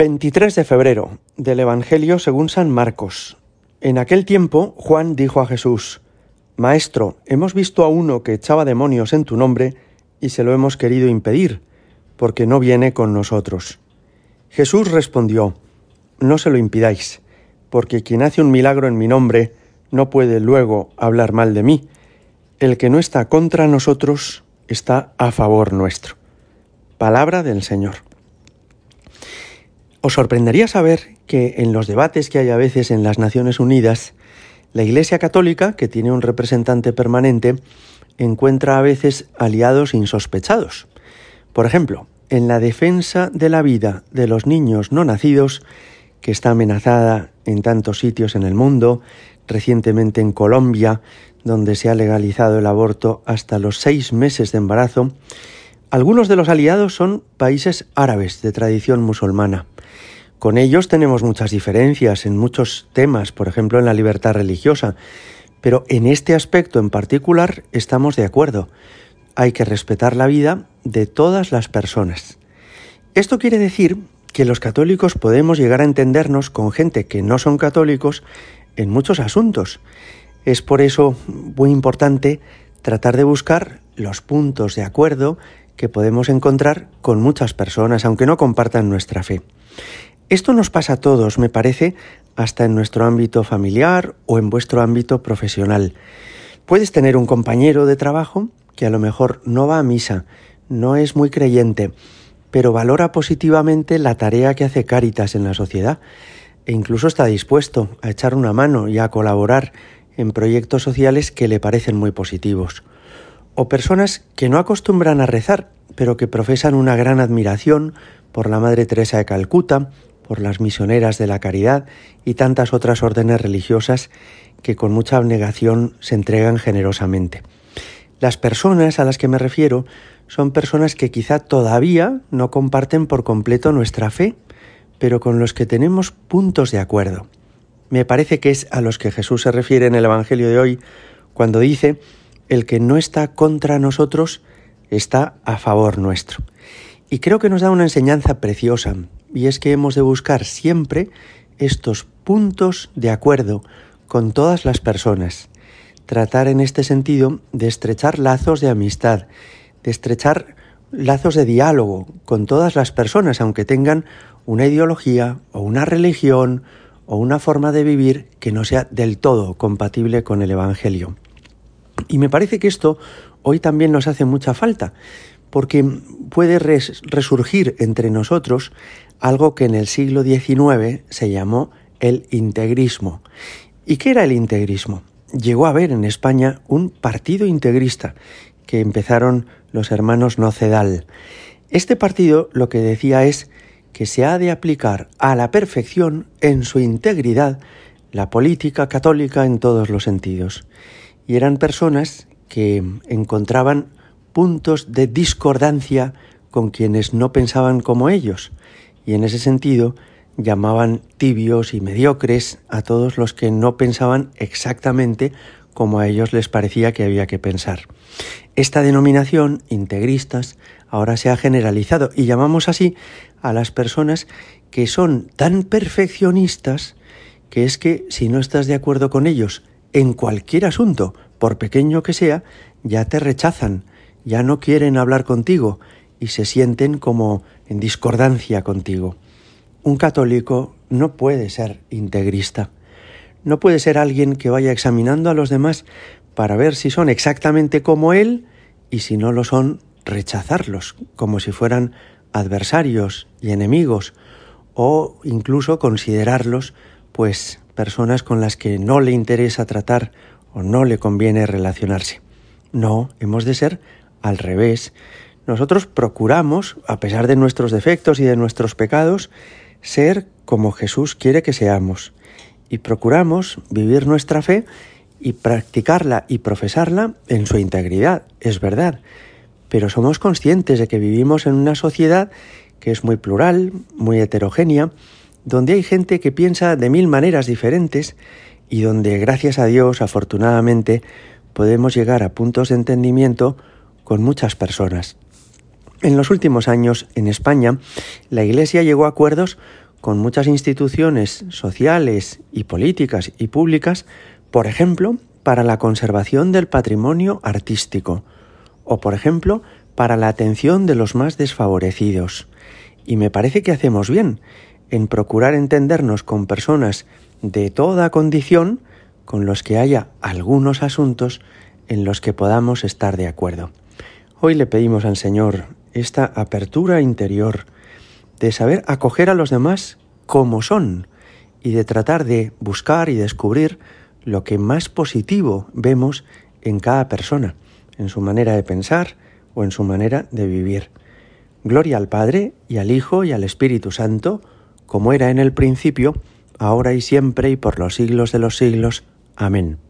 23 de febrero del Evangelio según San Marcos. En aquel tiempo Juan dijo a Jesús, Maestro, hemos visto a uno que echaba demonios en tu nombre y se lo hemos querido impedir, porque no viene con nosotros. Jesús respondió, No se lo impidáis, porque quien hace un milagro en mi nombre no puede luego hablar mal de mí. El que no está contra nosotros está a favor nuestro. Palabra del Señor. Os sorprendería saber que en los debates que hay a veces en las Naciones Unidas, la Iglesia Católica, que tiene un representante permanente, encuentra a veces aliados insospechados. Por ejemplo, en la defensa de la vida de los niños no nacidos, que está amenazada en tantos sitios en el mundo, recientemente en Colombia, donde se ha legalizado el aborto hasta los seis meses de embarazo, algunos de los aliados son países árabes de tradición musulmana. Con ellos tenemos muchas diferencias en muchos temas, por ejemplo en la libertad religiosa, pero en este aspecto en particular estamos de acuerdo. Hay que respetar la vida de todas las personas. Esto quiere decir que los católicos podemos llegar a entendernos con gente que no son católicos en muchos asuntos. Es por eso muy importante tratar de buscar los puntos de acuerdo que podemos encontrar con muchas personas, aunque no compartan nuestra fe. Esto nos pasa a todos, me parece, hasta en nuestro ámbito familiar o en vuestro ámbito profesional. Puedes tener un compañero de trabajo que a lo mejor no va a misa, no es muy creyente, pero valora positivamente la tarea que hace Cáritas en la sociedad e incluso está dispuesto a echar una mano y a colaborar en proyectos sociales que le parecen muy positivos. O personas que no acostumbran a rezar, pero que profesan una gran admiración por la Madre Teresa de Calcuta por las misioneras de la caridad y tantas otras órdenes religiosas que con mucha abnegación se entregan generosamente. Las personas a las que me refiero son personas que quizá todavía no comparten por completo nuestra fe, pero con los que tenemos puntos de acuerdo. Me parece que es a los que Jesús se refiere en el Evangelio de hoy cuando dice, el que no está contra nosotros está a favor nuestro. Y creo que nos da una enseñanza preciosa, y es que hemos de buscar siempre estos puntos de acuerdo con todas las personas. Tratar en este sentido de estrechar lazos de amistad, de estrechar lazos de diálogo con todas las personas, aunque tengan una ideología o una religión o una forma de vivir que no sea del todo compatible con el Evangelio. Y me parece que esto hoy también nos hace mucha falta, porque puede resurgir entre nosotros algo que en el siglo XIX se llamó el integrismo. ¿Y qué era el integrismo? Llegó a haber en España un partido integrista que empezaron los hermanos Nocedal. Este partido lo que decía es que se ha de aplicar a la perfección en su integridad la política católica en todos los sentidos. Y eran personas que encontraban puntos de discordancia con quienes no pensaban como ellos, y en ese sentido llamaban tibios y mediocres a todos los que no pensaban exactamente como a ellos les parecía que había que pensar. Esta denominación, integristas, ahora se ha generalizado y llamamos así a las personas que son tan perfeccionistas que es que si no estás de acuerdo con ellos en cualquier asunto, por pequeño que sea, ya te rechazan, ya no quieren hablar contigo y se sienten como en discordancia contigo. Un católico no puede ser integrista, no puede ser alguien que vaya examinando a los demás para ver si son exactamente como él y si no lo son, rechazarlos como si fueran adversarios y enemigos o incluso considerarlos pues personas con las que no le interesa tratar o no le conviene relacionarse. No, hemos de ser al revés, nosotros procuramos, a pesar de nuestros defectos y de nuestros pecados, ser como Jesús quiere que seamos. Y procuramos vivir nuestra fe y practicarla y profesarla en su integridad, es verdad. Pero somos conscientes de que vivimos en una sociedad que es muy plural, muy heterogénea, donde hay gente que piensa de mil maneras diferentes y donde, gracias a Dios, afortunadamente, podemos llegar a puntos de entendimiento con muchas personas. En los últimos años, en España, la Iglesia llegó a acuerdos con muchas instituciones sociales y políticas y públicas, por ejemplo, para la conservación del patrimonio artístico o, por ejemplo, para la atención de los más desfavorecidos. Y me parece que hacemos bien en procurar entendernos con personas de toda condición con los que haya algunos asuntos en los que podamos estar de acuerdo. Hoy le pedimos al Señor esta apertura interior de saber acoger a los demás como son y de tratar de buscar y descubrir lo que más positivo vemos en cada persona, en su manera de pensar o en su manera de vivir. Gloria al Padre y al Hijo y al Espíritu Santo, como era en el principio, ahora y siempre y por los siglos de los siglos. Amén.